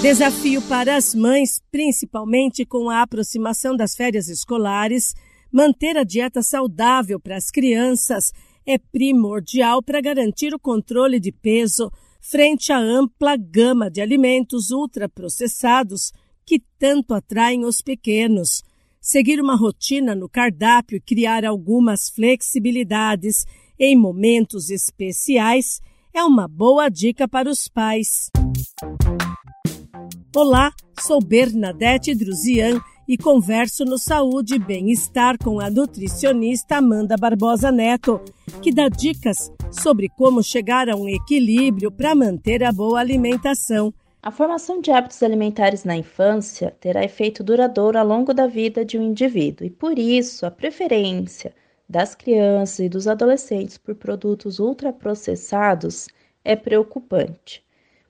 Desafio para as mães, principalmente com a aproximação das férias escolares, manter a dieta saudável para as crianças é primordial para garantir o controle de peso frente à ampla gama de alimentos ultraprocessados que tanto atraem os pequenos. Seguir uma rotina no cardápio e criar algumas flexibilidades em momentos especiais é uma boa dica para os pais. Olá, sou Bernadette Druzian e converso no Saúde e Bem-Estar com a nutricionista Amanda Barbosa Neto, que dá dicas sobre como chegar a um equilíbrio para manter a boa alimentação. A formação de hábitos alimentares na infância terá efeito duradouro ao longo da vida de um indivíduo e, por isso, a preferência das crianças e dos adolescentes por produtos ultraprocessados é preocupante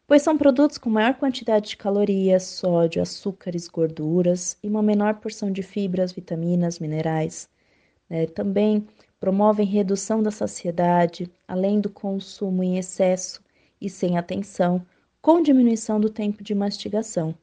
pois são produtos com maior quantidade de calorias, sódio, açúcares, gorduras e uma menor porção de fibras, vitaminas, minerais. Né? Também promovem redução da saciedade, além do consumo em excesso e sem atenção, com diminuição do tempo de mastigação.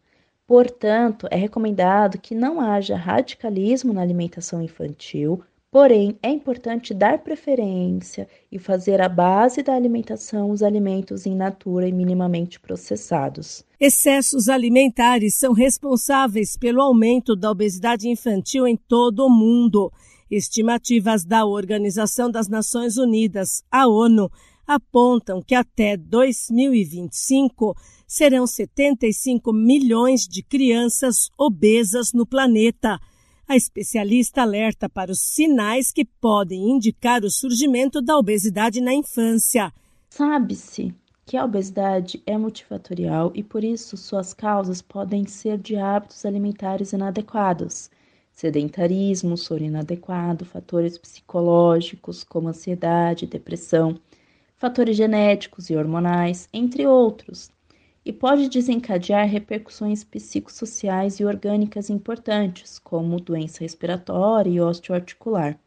Portanto, é recomendado que não haja radicalismo na alimentação infantil, Porém, é importante dar preferência e fazer a base da alimentação os alimentos in natura e minimamente processados. Excessos alimentares são responsáveis pelo aumento da obesidade infantil em todo o mundo. Estimativas da Organização das Nações Unidas, a ONU, apontam que até 2025 serão 75 milhões de crianças obesas no planeta. A especialista alerta para os sinais que podem indicar o surgimento da obesidade na infância. Sabe-se que a obesidade é multifatorial e por isso suas causas podem ser de hábitos alimentares inadequados, sedentarismo, sono inadequado, fatores psicológicos como ansiedade, depressão, fatores genéticos e hormonais, entre outros, e pode desencadear repercussões psicossociais e orgânicas importantes, como doença respiratória e osteoarticular.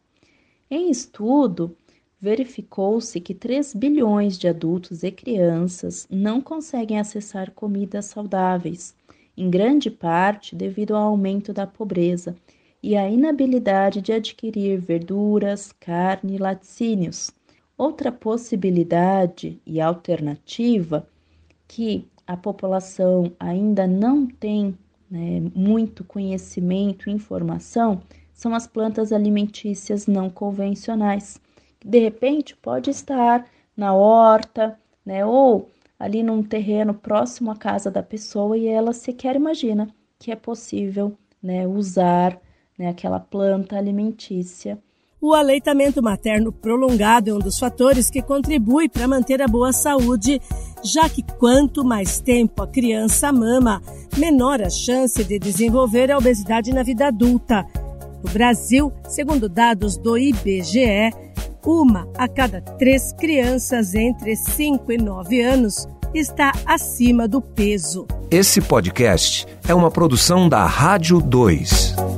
Em estudo, verificou-se que 3 bilhões de adultos e crianças não conseguem acessar comidas saudáveis, em grande parte devido ao aumento da pobreza e à inabilidade de adquirir verduras, carne e laticínios. Outra possibilidade e alternativa que a população ainda não tem né, muito conhecimento informação são as plantas alimentícias não convencionais. De repente pode estar na horta, né, ou ali num terreno próximo à casa da pessoa e ela sequer imagina que é possível né, usar né, aquela planta alimentícia o aleitamento materno prolongado é um dos fatores que contribui para manter a boa saúde, já que quanto mais tempo a criança mama, menor a chance de desenvolver a obesidade na vida adulta. No Brasil, segundo dados do IBGE, uma a cada três crianças entre 5 e 9 anos está acima do peso. Esse podcast é uma produção da Rádio 2.